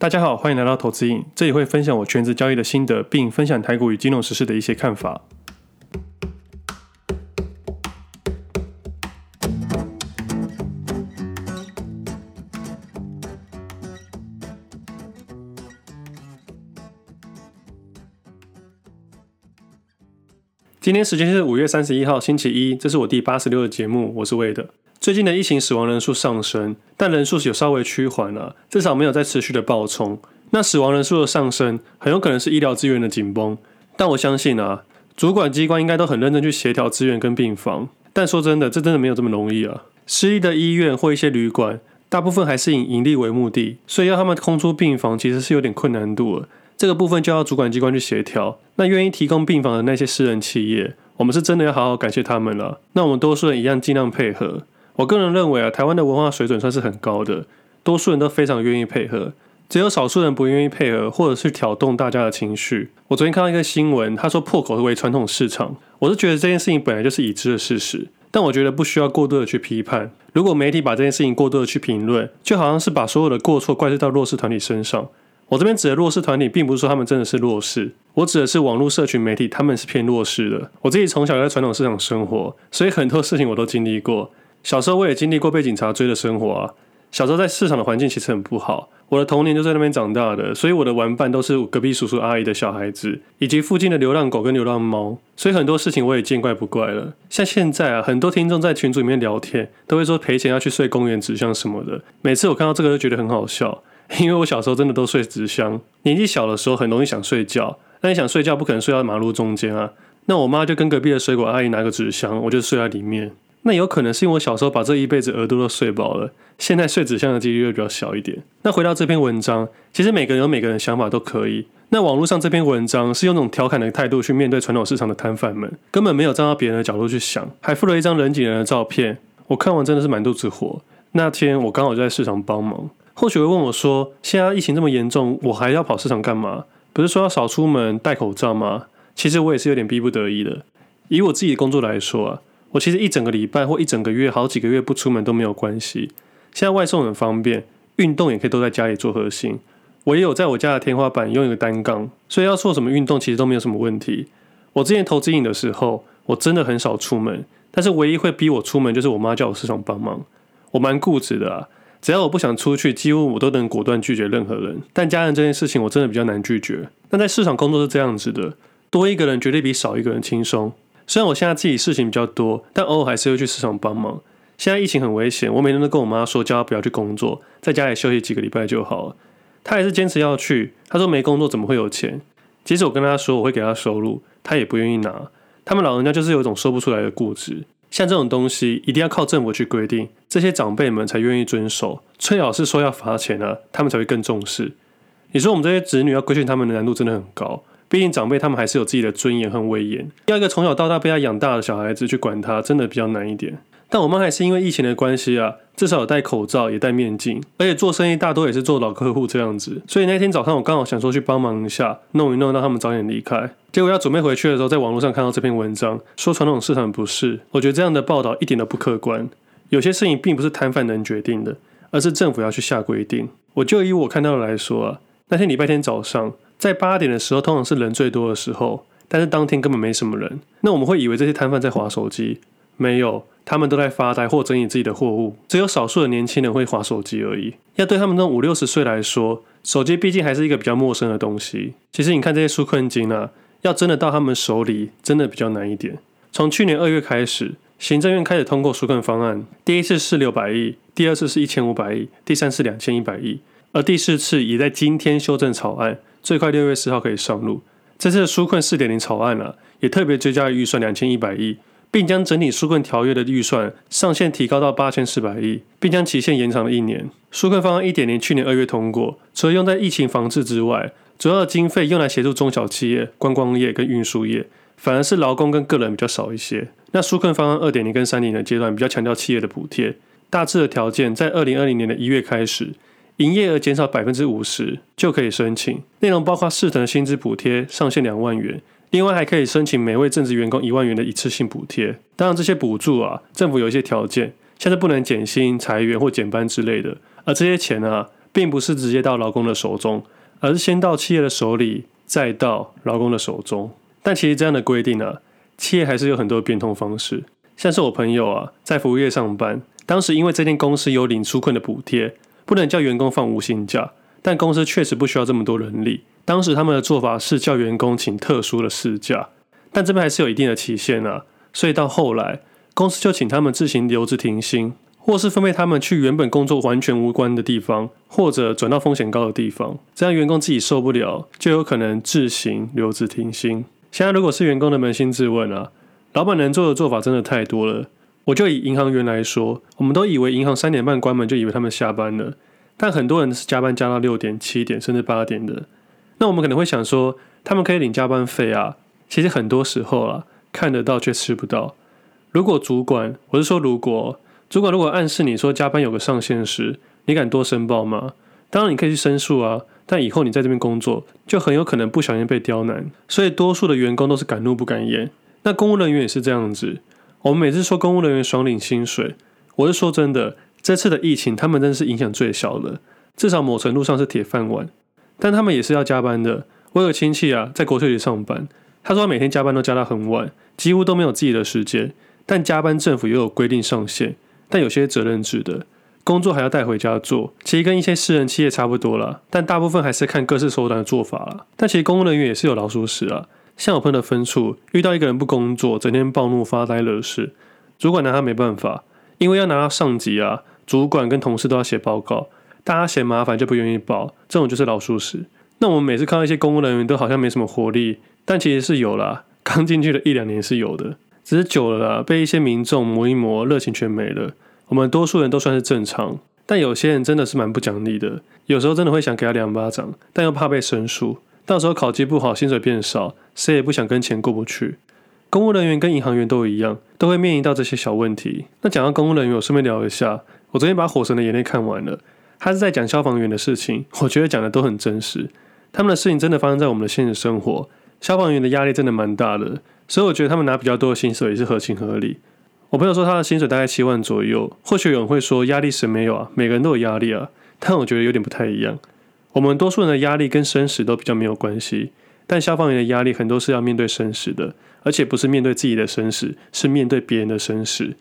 大家好，欢迎来到投资印，这里会分享我全职交易的心得，并分享台股与金融时事的一些看法。今天时间是五月三十一号星期一，这是我第八十六的节目，我是魏德。最近的疫情死亡人数上升，但人数有稍微趋缓了，至少没有再持续的暴冲。那死亡人数的上升，很有可能是医疗资源的紧绷。但我相信啊，主管机关应该都很认真去协调资源跟病房。但说真的，这真的没有这么容易啊。失意的医院或一些旅馆，大部分还是以盈利为目的，所以要他们空出病房，其实是有点困难度了。这个部分就要主管机关去协调。那愿意提供病房的那些私人企业，我们是真的要好好感谢他们了。那我们多数人一样尽量配合。我个人认为啊，台湾的文化水准算是很高的，多数人都非常愿意配合，只有少数人不愿意配合，或者是挑动大家的情绪。我昨天看到一个新闻，他说破口为传统市场，我是觉得这件事情本来就是已知的事实，但我觉得不需要过度的去批判。如果媒体把这件事情过度的去评论，就好像是把所有的过错怪罪到弱势团体身上。我这边指的弱势团体，并不是说他们真的是弱势，我指的是网络社群媒体，他们是偏弱势的。我自己从小在传统市场生活，所以很多事情我都经历过。小时候我也经历过被警察追的生活啊。小时候在市场的环境其实很不好，我的童年就在那边长大的，所以我的玩伴都是隔壁叔叔阿姨的小孩子，以及附近的流浪狗跟流浪猫，所以很多事情我也见怪不怪了。像现在啊，很多听众在群组里面聊天，都会说赔钱要去睡公园纸箱什么的。每次我看到这个就觉得很好笑，因为我小时候真的都睡纸箱。年纪小的时候很容易想睡觉，那你想睡觉不可能睡到马路中间啊，那我妈就跟隔壁的水果阿姨拿个纸箱，我就睡在里面。那有可能是因为我小时候把这一辈子额度都睡饱了，现在睡纸箱的几率会比较小一点。那回到这篇文章，其实每个人有每个人的想法都可以。那网络上这篇文章是用那种调侃的态度去面对传统市场的摊贩们，根本没有站到别人的角度去想，还附了一张人挤人的照片。我看完真的是满肚子火。那天我刚好就在市场帮忙，或许会问我说：现在疫情这么严重，我还要跑市场干嘛？不是说要少出门、戴口罩吗？其实我也是有点逼不得已的。以我自己的工作来说啊。我其实一整个礼拜或一整个月、好几个月不出门都没有关系。现在外送很方便，运动也可以都在家里做核心。我也有在我家的天花板用一个单杠，所以要做什么运动其实都没有什么问题。我之前投资瘾的时候，我真的很少出门，但是唯一会逼我出门就是我妈叫我市场帮忙。我蛮固执的啊，只要我不想出去，几乎我都能果断拒绝任何人。但家人这件事情我真的比较难拒绝。但在市场工作是这样子的，多一个人绝对比少一个人轻松。虽然我现在自己事情比较多，但偶尔还是会去市场帮忙。现在疫情很危险，我每天都跟我妈说，叫她不要去工作，在家里休息几个礼拜就好了。她还是坚持要去。她说没工作怎么会有钱？即使我跟她说我会给她收入，她也不愿意拿。他们老人家就是有一种说不出来的固执。像这种东西一定要靠政府去规定，这些长辈们才愿意遵守。最好是说要罚钱啊，他们才会更重视。你说我们这些子女要规训他们的难度真的很高。毕竟长辈他们还是有自己的尊严和威严，要一个从小到大被他养大的小孩子去管他，真的比较难一点。但我妈还是因为疫情的关系啊，至少有戴口罩，也戴面镜，而且做生意大多也是做老客户这样子。所以那天早上我刚好想说去帮忙一下，弄一弄，让他们早点离开。结果要准备回去的时候，在网络上看到这篇文章，说传统市场不是。我觉得这样的报道一点都不客观。有些事情并不是摊贩能决定的，而是政府要去下规定。我就以我看到的来说啊，那天礼拜天早上。在八点的时候，通常是人最多的时候，但是当天根本没什么人。那我们会以为这些摊贩在滑手机，没有，他们都在发呆或整理自己的货物。只有少数的年轻人会滑手机而已。要对他们这种五六十岁来说，手机毕竟还是一个比较陌生的东西。其实你看这些纾困金啊，要真的到他们手里，真的比较难一点。从去年二月开始，行政院开始通过纾困方案，第一次是六百亿，第二次是一千五百亿，第三次两千一百亿，而第四次也在今天修正草案。最快六月四号可以上路。这次的纾困四点零草案啊，也特别追加预算两千一百亿，并将整体纾困条约的预算上限提高到八千四百亿，并将期限延长了一年。纾困方案一点零去年二月通过，除了用在疫情防治之外，主要的经费用来协助中小企业、观光业跟运输业，反而是劳工跟个人比较少一些。那纾困方案二点零跟三点零的阶段比较强调企业的补贴，大致的条件在二零二零年的一月开始。营业额减少百分之五十就可以申请，内容包括四成的薪资补贴，上限两万元，另外还可以申请每位正职员工一万元的一次性补贴。当然，这些补助啊，政府有一些条件，像是不能减薪、裁员或减班之类的。而这些钱啊，并不是直接到劳工的手中，而是先到企业的手里，再到劳工的手中。但其实这样的规定呢、啊，企业还是有很多变通方式。像是我朋友啊，在服务业上班，当时因为这间公司有领纾困的补贴，不能叫员工放无薪假，但公司确实不需要这么多人力。当时他们的做法是叫员工请特殊的事假，但这边还是有一定的期限啊。所以到后来，公司就请他们自行留职停薪，或是分配他们去原本工作完全无关的地方，或者转到风险高的地方。这样员工自己受不了，就有可能自行留职停薪。现在如果是员工的扪心自问啊。老板能做的做法真的太多了。我就以银行员来说，我们都以为银行三点半关门，就以为他们下班了。但很多人是加班加到六点、七点，甚至八点的。那我们可能会想说，他们可以领加班费啊。其实很多时候啊，看得到却吃不到。如果主管，我是说，如果主管如果暗示你说加班有个上限时，你敢多申报吗？当然你可以去申诉啊。但以后你在这边工作，就很有可能不小心被刁难。所以多数的员工都是敢怒不敢言。那公务人员也是这样子，我们每次说公务人员爽领薪水，我是说真的，这次的疫情他们真的是影响最小的，至少某程度上是铁饭碗，但他们也是要加班的。我有个亲戚啊，在国税局上班，他说他每天加班都加到很晚，几乎都没有自己的时间。但加班政府也有规定上限，但有些责任制的工作还要带回家做，其实跟一些私人企业差不多啦，但大部分还是看各式手段的做法啦。但其实公务人员也是有老鼠屎啊。像我朋友的分处，遇到一个人不工作，整天暴怒发呆惹事，主管拿他没办法，因为要拿到上级啊，主管跟同事都要写报告，大家嫌麻烦就不愿意报，这种就是老鼠屎。那我们每次看到一些公务人员都好像没什么活力，但其实是有啦，刚进去的一两年是有的，只是久了啦，被一些民众磨一磨，热情全没了。我们多数人都算是正常，但有些人真的是蛮不讲理的，有时候真的会想给他两巴掌，但又怕被申诉。到时候考绩不好，薪水变少，谁也不想跟钱过不去。公务人员跟银行员都一样，都会面临到这些小问题。那讲到公务人员，我顺便聊一下，我昨天把《火神的眼泪》看完了，他是在讲消防员的事情，我觉得讲的都很真实。他们的事情真的发生在我们的现实生活，消防员的压力真的蛮大的，所以我觉得他们拿比较多的薪水也是合情合理。我朋友说他的薪水大概七万左右，或许有人会说压力谁没有啊？每个人都有压力啊，但我觉得有点不太一样。我们多数人的压力跟生死都比较没有关系，但消防员的压力很多是要面对生死的，而且不是面对自己的生死，是面对别人的生死。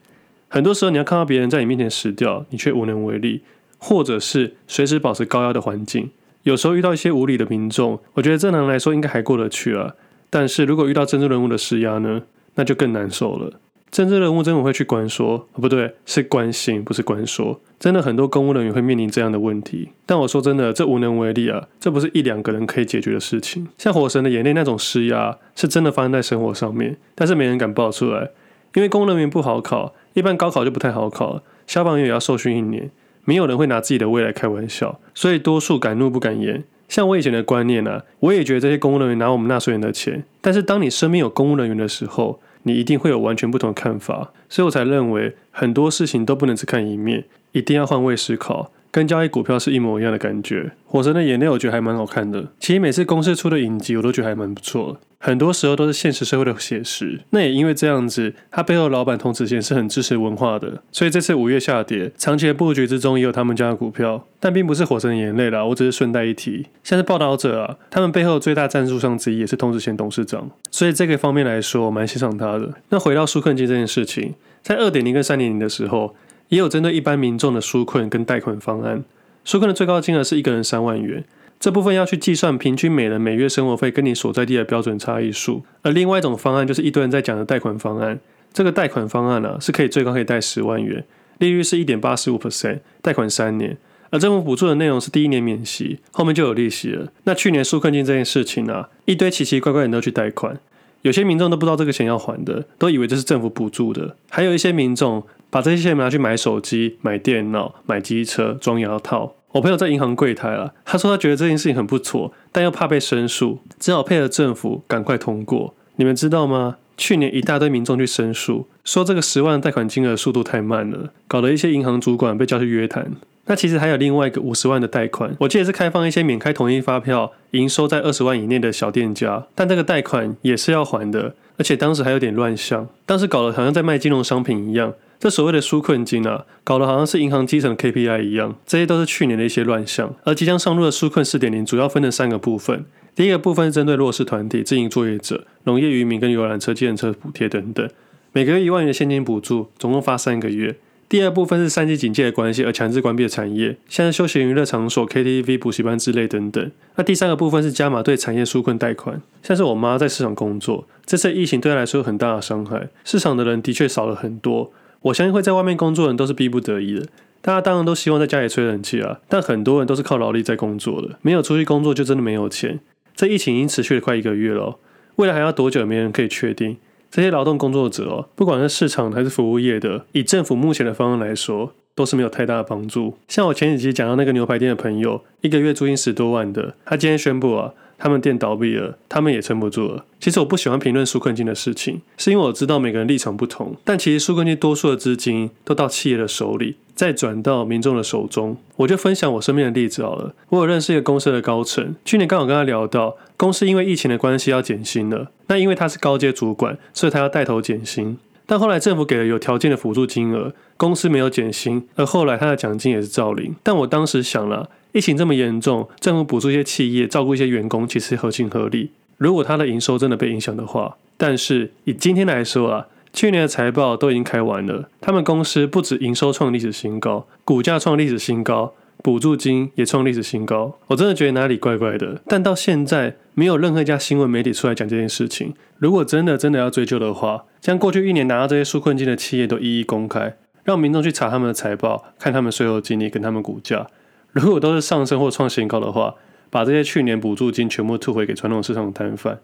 很多时候你要看到别人在你面前死掉，你却无能为力，或者是随时保持高压的环境。有时候遇到一些无理的民众，我觉得正常来说应该还过得去啊，但是如果遇到政治人物的施压呢，那就更难受了。政治人物真的会去关说，不对，是关心，不是关说。真的很多公务人员会面临这样的问题，但我说真的，这无能为力啊，这不是一两个人可以解决的事情。像《火神的眼泪》那种施压，是真的发生在生活上面，但是没人敢爆出来，因为公务人员不好考，一般高考就不太好考，消防员也要受训一年，没有人会拿自己的未来开玩笑，所以多数敢怒不敢言。像我以前的观念啊，我也觉得这些公务人员拿我们纳税人的钱，但是当你身边有公务人员的时候，你一定会有完全不同的看法，所以我才认为很多事情都不能只看一面，一定要换位思考，跟交易股票是一模一样的感觉。火神的眼泪我觉得还蛮好看的，其实每次公司出的影集我都觉得还蛮不错。很多时候都是现实社会的写实，那也因为这样子，他背后老板童子贤是很支持文化的，所以这次五月下跌，长期的布局之中也有他们家的股票，但并不是火神的眼泪啦，我只是顺带一提。像是报道者啊，他们背后最大赞助商之一也是童子贤董事长，所以这个方面来说，我蛮欣赏他的。那回到纾困金这件事情，在二点零跟三点零的时候，也有针对一般民众的纾困跟贷款方案，纾困的最高金额是一个人三万元。这部分要去计算平均每人每月生活费跟你所在地的标准差异数，而另外一种方案就是一堆人在讲的贷款方案。这个贷款方案呢、啊，是可以最高可以贷十万元，利率是一点八十五 percent，贷款三年，而政府补助的内容是第一年免息，后面就有利息了。那去年纾困金这件事情啊，一堆奇奇怪怪人都去贷款，有些民众都不知道这个钱要还的，都以为这是政府补助的，还有一些民众把这些钱拿去买手机、买电脑、买机车、装牙套。我朋友在银行柜台了，他说他觉得这件事情很不错，但又怕被申诉，只好配合政府赶快通过。你们知道吗？去年一大堆民众去申诉，说这个十万贷款金额速度太慢了，搞得一些银行主管被叫去约谈。那其实还有另外一个五十万的贷款，我记得是开放一些免开统一发票、营收在二十万以内的小店家，但这个贷款也是要还的，而且当时还有点乱象，当时搞得好像在卖金融商品一样。这所谓的纾困金啊，搞得好像是银行基层 KPI 一样，这些都是去年的一些乱象。而即将上路的纾困四点零，主要分成三个部分。第一个部分是针对弱势团体、自营作业者、农业渔民跟游览车、计程车补贴等等，每个月一万元的现金补助，总共发三个月。第二部分是三级警戒的关系而强制关闭的产业，像是休闲娱乐场所、KTV、补习班之类等等。那第三个部分是加码对产业纾困贷款，像是我妈在市场工作，这次疫情对她来说有很大的伤害，市场的人的确少了很多。我相信会在外面工作的人都是逼不得已的，大家当然都希望在家里吹冷气啊，但很多人都是靠劳力在工作的，没有出去工作就真的没有钱。这疫情已经持续了快一个月了，未来还要多久，没人可以确定。这些劳动工作者哦，不管是市场还是服务业的，以政府目前的方案来说，都是没有太大的帮助。像我前几集讲到那个牛排店的朋友，一个月租金十多万的，他今天宣布啊，他们店倒闭了，他们也撑不住了。其实我不喜欢评论纾困金的事情，是因为我知道每个人立场不同，但其实纾困金多数的资金都到企业的手里。再转到民众的手中，我就分享我身边的例子好了。我有认识一个公司的高层，去年刚好跟他聊到，公司因为疫情的关系要减薪了。那因为他是高阶主管，所以他要带头减薪。但后来政府给了有条件的辅助金额，公司没有减薪，而后来他的奖金也是照领。但我当时想了，疫情这么严重，政府补助一些企业，照顾一些员工，其实合情合理。如果他的营收真的被影响的话，但是以今天来说啊。去年的财报都已经开完了，他们公司不止营收创历史新高，股价创历史新高，补助金也创历史新高。我真的觉得哪里怪怪的，但到现在没有任何一家新闻媒体出来讲这件事情。如果真的真的要追究的话，将过去一年拿到这些纾困金的企业都一一公开，让民众去查他们的财报，看他们税后经历跟他们股价，如果都是上升或创新高的话，把这些去年补助金全部吐回给传统市场的摊贩。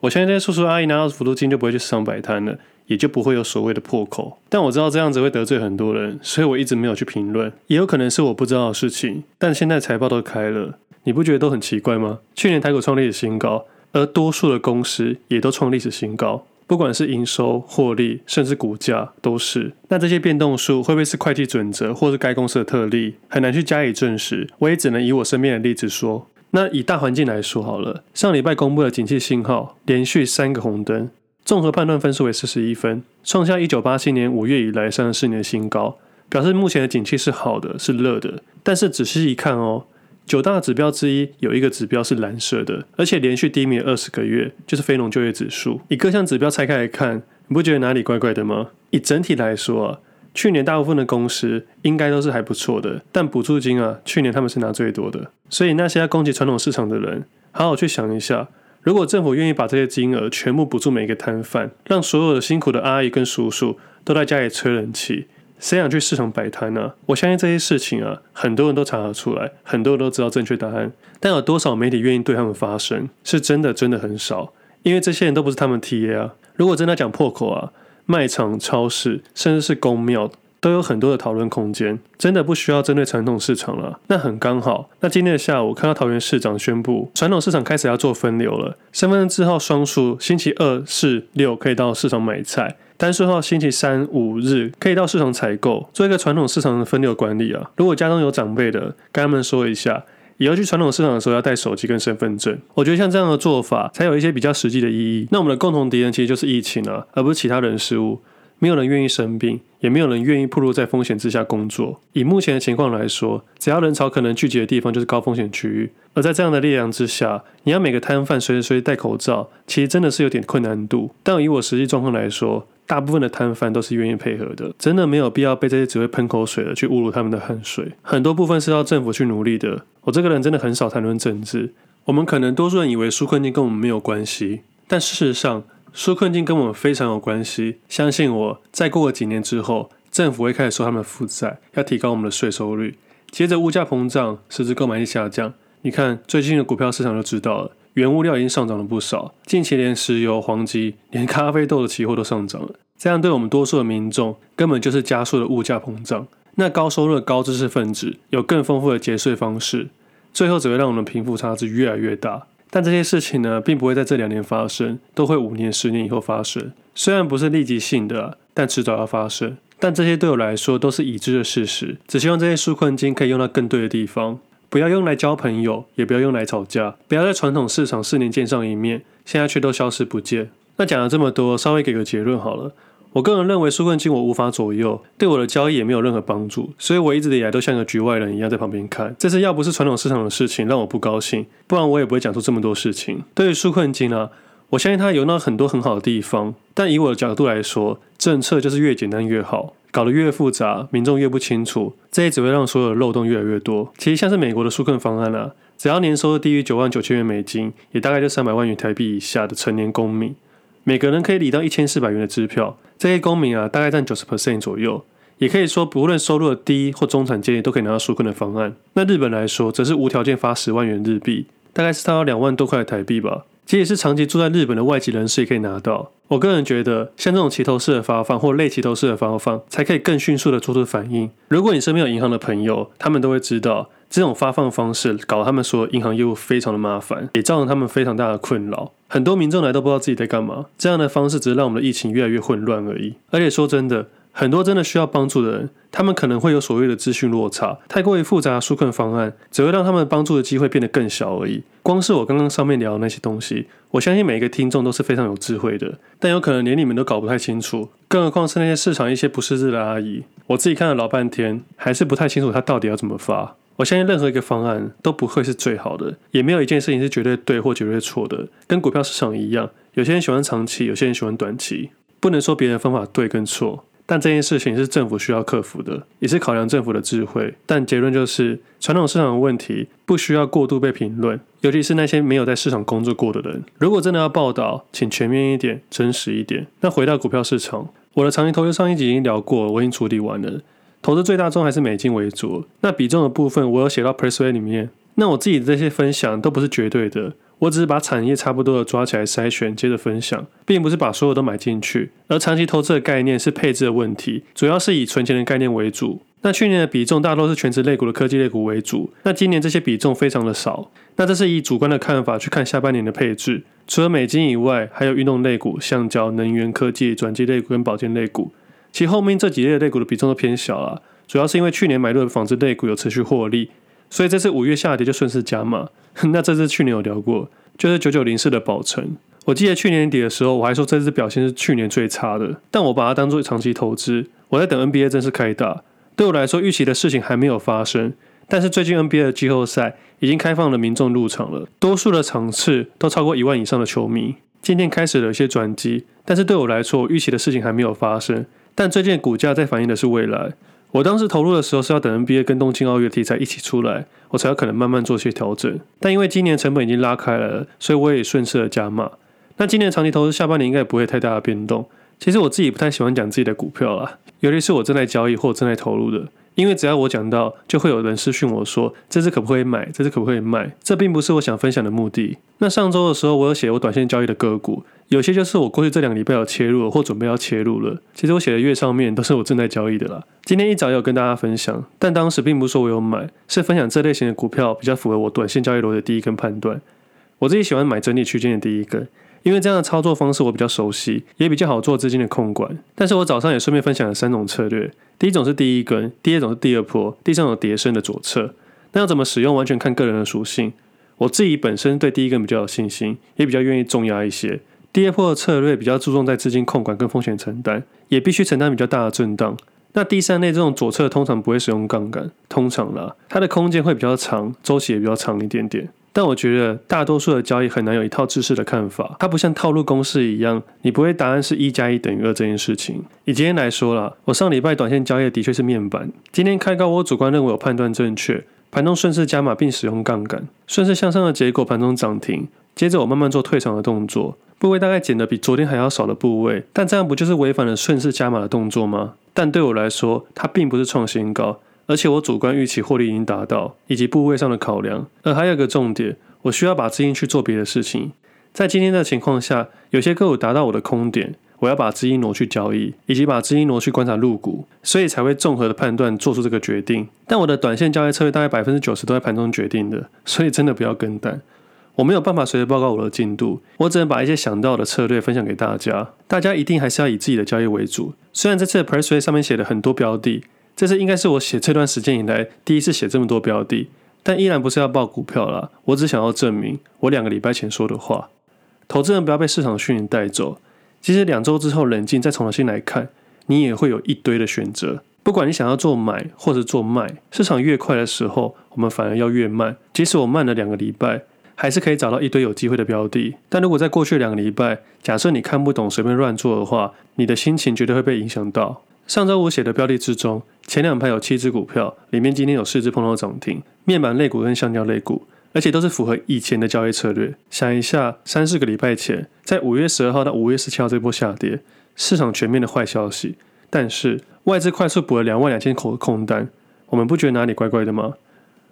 我相信这些叔叔阿姨拿到辅助金就不会去市场摆摊了，也就不会有所谓的破口。但我知道这样子会得罪很多人，所以我一直没有去评论。也有可能是我不知道的事情。但现在财报都开了，你不觉得都很奇怪吗？去年台股创历史新高，而多数的公司也都创历史新高，不管是营收、获利，甚至股价都是。那这些变动数会不会是会计准则，或是该公司的特例？很难去加以证实。我也只能以我身边的例子说。那以大环境来说好了，上礼拜公布的景气信号连续三个红灯，综合判断分数为四十一分，创下一九八七年五月以来三十四年新高，表示目前的景气是好的，是热的。但是仔细一看哦，九大指标之一有一个指标是蓝色的，而且连续低迷二十个月，就是非农就业指数。以各项指标拆开来看，你不觉得哪里怪怪的吗？以整体来说啊。去年大部分的公司应该都是还不错的，但补助金啊，去年他们是拿最多的。所以那些要攻击传统市场的人，好好去想一下，如果政府愿意把这些金额全部补助每一个摊贩，让所有的辛苦的阿姨跟叔叔都在家里吹冷气，谁想去市场摆摊呢？我相信这些事情啊，很多人都查得出来，很多人都知道正确答案，但有多少媒体愿意对他们发声？是真的真的很少，因为这些人都不是他们 TA 啊。如果真的讲破口啊。卖场、超市，甚至是公庙，都有很多的讨论空间。真的不需要针对传统市场了。那很刚好，那今天的下午看到桃园市长宣布，传统市场开始要做分流了。身份证字号双数，星期二、四、六可以到市场买菜；单数号星期三、五日可以到市场采购，做一个传统市场的分流管理啊。如果家中有长辈的，跟他们说一下。以后去传统市场的时候要带手机跟身份证，我觉得像这样的做法才有一些比较实际的意义。那我们的共同敌人其实就是疫情啊，而不是其他人事物。没有人愿意生病，也没有人愿意暴露在风险之下工作。以目前的情况来说，只要人潮可能聚集的地方就是高风险区域。而在这样的力量之下，你要每个摊贩随时随地戴口罩，其实真的是有点困难度。但以我实际状况来说，大部分的摊贩都是愿意配合的，真的没有必要被这些只会喷口水的去侮辱他们的汗水。很多部分是要政府去努力的。我这个人真的很少谈论政治。我们可能多数人以为纾困金跟我们没有关系，但事实上，纾困金跟我们非常有关系。相信我，再过个几年之后，政府会开始收他们的负债，要提高我们的税收率。接着物价膨胀，实质购买力下降。你看最近的股票市场就知道了。原物料已经上涨了不少，近期连石油、黄金、连咖啡豆的期货都上涨了。这样对我们多数的民众，根本就是加速了物价膨胀。那高收入的高知识分子有更丰富的节税方式，最后只会让我们的贫富差距越来越大。但这些事情呢，并不会在这两年发生，都会五年、十年以后发生。虽然不是立即性的，但迟早要发生。但这些对我来说都是已知的事实。只希望这些纾困金可以用到更对的地方。不要用来交朋友，也不要用来吵架。不要在传统市场四年见上一面，现在却都消失不见。那讲了这么多，稍微给个结论好了。我个人认为纾困金我无法左右，对我的交易也没有任何帮助，所以我一直以来都像个局外人一样在旁边看。这次要不是传统市场的事情让我不高兴，不然我也不会讲出这么多事情。对于纾困金啊，我相信它有那很多很好的地方，但以我的角度来说，政策就是越简单越好，搞得越复杂，民众越不清楚，这也只会让所有的漏洞越来越多。其实像是美国的纾困方案啊，只要年收入低于九万九千元美金，也大概就三百万元台币以下的成年公民。每个人可以领到一千四百元的支票，这些公民啊，大概占九十 percent 左右。也可以说，不论收入的低或中产阶级都可以拿到纾困的方案。那日本来说，则是无条件发十万元日币，大概是差不多两万多块台币吧。即使是长期住在日本的外籍人士也可以拿到。我个人觉得，像这种齐头式的发放或类齐头式的发放，才可以更迅速的做出反应。如果你身边有银行的朋友，他们都会知道。这种发放方式搞得他们说银行业务非常的麻烦，也造成他们非常大的困扰。很多民众来都不知道自己在干嘛。这样的方式只是让我们的疫情越来越混乱而已。而且说真的，很多真的需要帮助的人，他们可能会有所谓的资讯落差。太过于复杂的纾困方案，只会让他们帮助的机会变得更小而已。光是我刚刚上面聊的那些东西，我相信每一个听众都是非常有智慧的，但有可能连你们都搞不太清楚。更何况是那些市场一些不识字的阿姨，我自己看了老半天，还是不太清楚他到底要怎么发。我相信任何一个方案都不会是最好的，也没有一件事情是绝对对或绝对错的。跟股票市场一样，有些人喜欢长期，有些人喜欢短期，不能说别人的方法对跟错。但这件事情是政府需要克服的，也是考量政府的智慧。但结论就是，传统市场的问题不需要过度被评论，尤其是那些没有在市场工作过的人。如果真的要报道，请全面一点，真实一点。那回到股票市场，我的长期投资上一集已经聊过，我已经处理完了。投资最大宗还是美金为主，那比重的部分我有写到 Pressway 里面。那我自己的这些分享都不是绝对的，我只是把产业差不多的抓起来筛选，接着分享，并不是把所有都买进去。而长期投资的概念是配置的问题，主要是以存钱的概念为主。那去年的比重大多是权值类股的科技类股为主，那今年这些比重非常的少。那这是以主观的看法去看下半年的配置，除了美金以外，还有运动类股、橡胶、能源科技、转机类股跟保健类股。其后面这几类的类股的比重都偏小了，主要是因为去年买入的纺织类股有持续获利，所以这次五月下跌就顺势加码。那这次去年有聊过，就是九九零四的宝成。我记得去年底的时候，我还说这次表现是去年最差的，但我把它当做长期投资。我在等 NBA 正式开打，对我来说预期的事情还没有发生，但是最近 NBA 的季后赛已经开放了民众入场了，多数的场次都超过一万以上的球迷。今天开始了一些转机，但是对我来说，预期的事情还没有发生。但最近股价在反映的是未来。我当时投入的时候是要等 NBA 跟东京奥运题材一起出来，我才有可能慢慢做些调整。但因为今年成本已经拉开了，所以我也顺势的加码。那今年长期投资下半年应该也不会太大的变动。其实我自己不太喜欢讲自己的股票啦，尤其是我正在交易或正在投入的。因为只要我讲到，就会有人私讯我说，这支可不可以买，这支可不可以卖？这并不是我想分享的目的。那上周的时候，我有写我短线交易的个股，有些就是我过去这两个礼拜有切入了或准备要切入了。其实我写的月上面都是我正在交易的啦。今天一早有跟大家分享，但当时并不是说我有买，是分享这类型的股票比较符合我短线交易逻辑的第一根判断。我自己喜欢买整理区间的第一根。因为这样的操作方式我比较熟悉，也比较好做资金的控管。但是我早上也顺便分享了三种策略，第一种是第一根，第二种是第二波，第三种叠升的左侧。那要怎么使用，完全看个人的属性。我自己本身对第一根比较有信心，也比较愿意重压一些。第二波的策略比较注重在资金控管跟风险承担，也必须承担比较大的震荡。那第三类这种左侧通常不会使用杠杆，通常啦，它的空间会比较长，周期也比较长一点点。但我觉得大多数的交易很难有一套知识的看法，它不像套路公式一样，你不会答案是一加一等于二这件事情。以今天来说啦，我上礼拜短线交易的确是面板，今天开高，我主观认为我判断正确，盘中顺势加码并使用杠杆，顺势向上的结果，盘中涨停，接着我慢慢做退场的动作，部位大概减得比昨天还要少的部位，但这样不就是违反了顺势加码的动作吗？但对我来说，它并不是创新高。而且我主观预期获利已经达到，以及部位上的考量。而还有一个重点，我需要把资金去做别的事情。在今天的情况下，有些个股达到我的空点，我要把资金挪去交易，以及把资金挪去观察入股，所以才会综合的判断做出这个决定。但我的短线交易策略大概百分之九十都在盘中决定的，所以真的不要跟单。我没有办法随时报告我的进度，我只能把一些想到的策略分享给大家。大家一定还是要以自己的交易为主。虽然这次的 Pressway 上面写了很多标的。这是应该是我写这段时间以来第一次写这么多标的，但依然不是要报股票啦。我只想要证明我两个礼拜前说的话。投资人不要被市场的讯息带走。即使两周之后冷静再重新来看，你也会有一堆的选择。不管你想要做买或者做卖，市场越快的时候，我们反而要越慢。即使我慢了两个礼拜，还是可以找到一堆有机会的标的。但如果在过去两个礼拜，假设你看不懂随便乱做的话，你的心情绝对会被影响到。上周我写的标的之中，前两排有七只股票，里面今天有四只碰到涨停，面板类股跟橡胶类股，而且都是符合以前的交易策略。想一下，三四个礼拜前，在五月十二号到五月十七号这波下跌，市场全面的坏消息，但是外资快速补了两万两千口的空单，我们不觉得哪里怪怪的吗？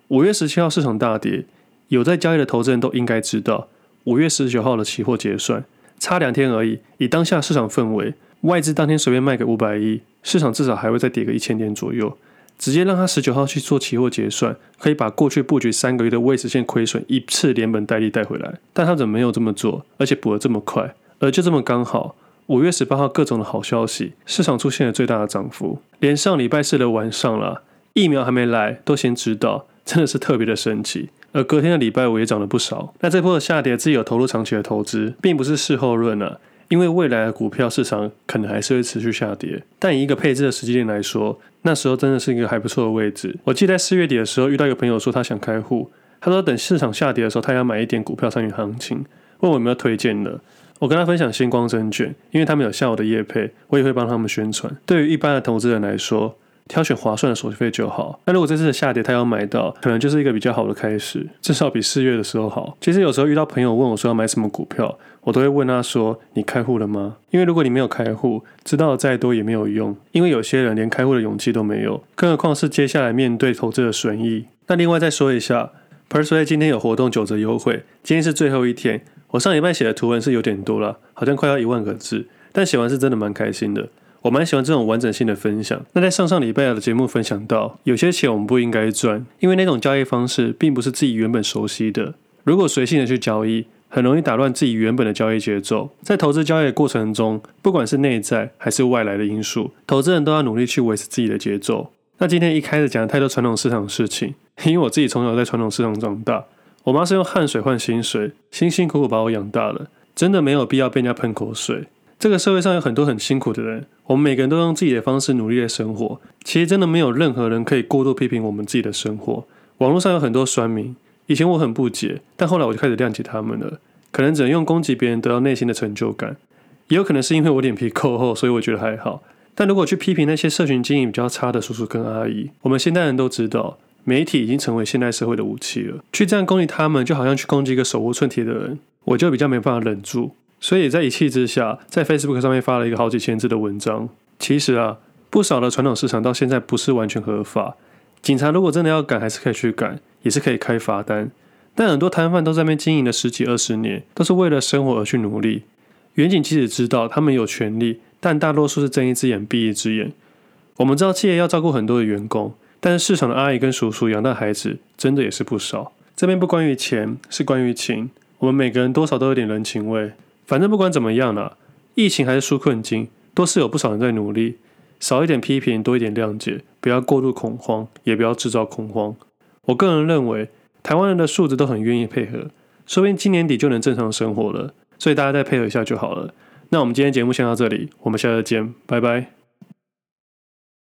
五月十七号市场大跌，有在交易的投资人都应该知道，五月十九号的期货结算差两天而已，以当下市场氛围。外资当天随便卖个五百亿，市场至少还会再跌个一千点左右。直接让他十九号去做期货结算，可以把过去布局三个月的未实现亏损一次连本带利带回来。但他怎么没有这么做？而且补得这么快，而就这么刚好，五月十八号各种的好消息，市场出现了最大的涨幅。连上礼拜四的晚上了，疫苗还没来，都先知道，真的是特别的神奇。而隔天的礼拜五也涨了不少。那这波的下跌，自己有投入长期的投资，并不是事后论啊。因为未来的股票市场可能还是会持续下跌，但以一个配置的时间点来说，那时候真的是一个还不错的位置。我记得在四月底的时候遇到一个朋友说他想开户，他说等市场下跌的时候，他要买一点股票参与行情，问我有没有推荐的。我跟他分享星光证券，因为他们有下午的业配，我也会帮他们宣传。对于一般的投资人来说，挑选划算的手续费就好。那如果这次的下跌他要买到，可能就是一个比较好的开始，至少比四月的时候好。其实有时候遇到朋友问我说要买什么股票，我都会问他说：“你开户了吗？”因为如果你没有开户，知道再多也没有用，因为有些人连开户的勇气都没有，更何况是接下来面对投资的损益。那另外再说一下，Persuade 今天有活动九折优惠，今天是最后一天。我上礼拜写的图文是有点多了，好像快要一万个字，但写完是真的蛮开心的。我蛮喜欢这种完整性的分享。那在上上礼拜的节目分享到，有些钱我们不应该赚，因为那种交易方式并不是自己原本熟悉的。如果随性的去交易，很容易打乱自己原本的交易节奏。在投资交易的过程中，不管是内在还是外来的因素，投资人都要努力去维持自己的节奏。那今天一开始讲太多传统市场的事情，因为我自己从小在传统市场长大，我妈是用汗水换薪水，辛辛苦苦把我养大了，真的没有必要被人家喷口水。这个社会上有很多很辛苦的人，我们每个人都用自己的方式努力的生活。其实真的没有任何人可以过度批评我们自己的生活。网络上有很多酸民，以前我很不解，但后来我就开始谅解他们了。可能只能用攻击别人得到内心的成就感，也有可能是因为我脸皮够厚，所以我觉得还好。但如果去批评那些社群经营比较差的叔叔跟阿姨，我们现代人都知道，媒体已经成为现代社会的武器了。去这样攻击他们，就好像去攻击一个手无寸铁的人，我就比较没办法忍住。所以在一气之下，在 Facebook 上面发了一个好几千字的文章。其实啊，不少的传统市场到现在不是完全合法。警察如果真的要赶，还是可以去赶，也是可以开罚单。但很多摊贩都在那边经营了十几二十年，都是为了生活而去努力。远景即使知道他们有权利，但大多数是睁一只眼闭一只眼。我们知道企业要照顾很多的员工，但是市场的阿姨跟叔叔养大孩子真的也是不少。这边不关于钱，是关于情。我们每个人多少都有点人情味。反正不管怎么样啦，疫情还是纾困金，都是有不少人在努力。少一点批评，多一点谅解，不要过度恐慌，也不要制造恐慌。我个人认为，台湾人的素质都很愿意配合，说不定今年底就能正常生活了。所以大家再配合一下就好了。那我们今天节目先到这里，我们下次见，拜拜。